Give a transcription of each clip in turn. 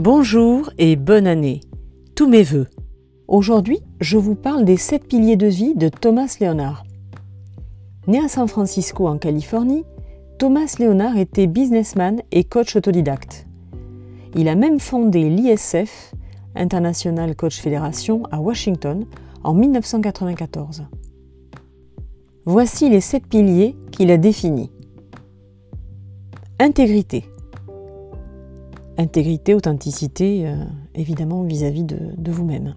Bonjour et bonne année. Tous mes voeux. Aujourd'hui, je vous parle des sept piliers de vie de Thomas Leonard. Né à San Francisco en Californie, Thomas Leonard était businessman et coach autodidacte. Il a même fondé l'ISF, International Coach Federation, à Washington en 1994. Voici les sept piliers qu'il a définis. Intégrité. Intégrité, authenticité, euh, évidemment vis-à-vis de, vous-même.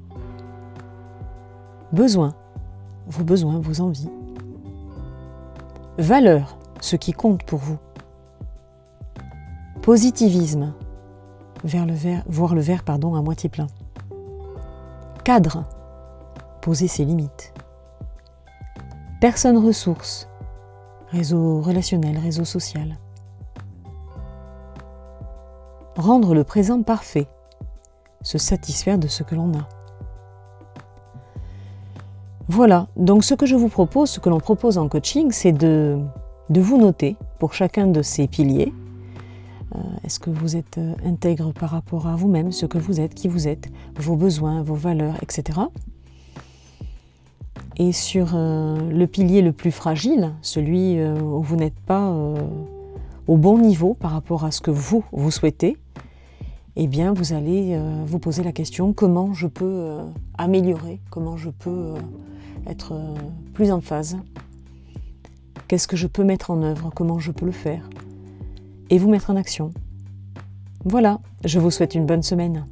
Besoin. Vos besoins, vos envies. Valeur, ce qui compte pour vous. Positivisme. Vers le verre, voir le verre pardon, à moitié plein. Cadre. Poser ses limites. Personne ressource. Réseau relationnel, réseau social rendre le présent parfait, se satisfaire de ce que l'on a. Voilà, donc ce que je vous propose, ce que l'on propose en coaching, c'est de, de, vous noter pour chacun de ces piliers. Euh, est-ce que vous êtes euh, intègre par rapport à vous-même, ce que vous êtes, qui vous êtes, vos besoins, vos valeurs, etc. Et sur euh, le pilier le plus fragile, celui où vous n'êtes pas au bon niveau par rapport à ce que vous, vous souhaitez, eh bien, vous allez euh, vous poser la question comment je peux euh, améliorer, comment je peux euh, être plus en phase, qu'est-ce que je peux mettre en œuvre, comment je peux le faire, et vous mettre en action. Voilà, je vous souhaite une bonne semaine.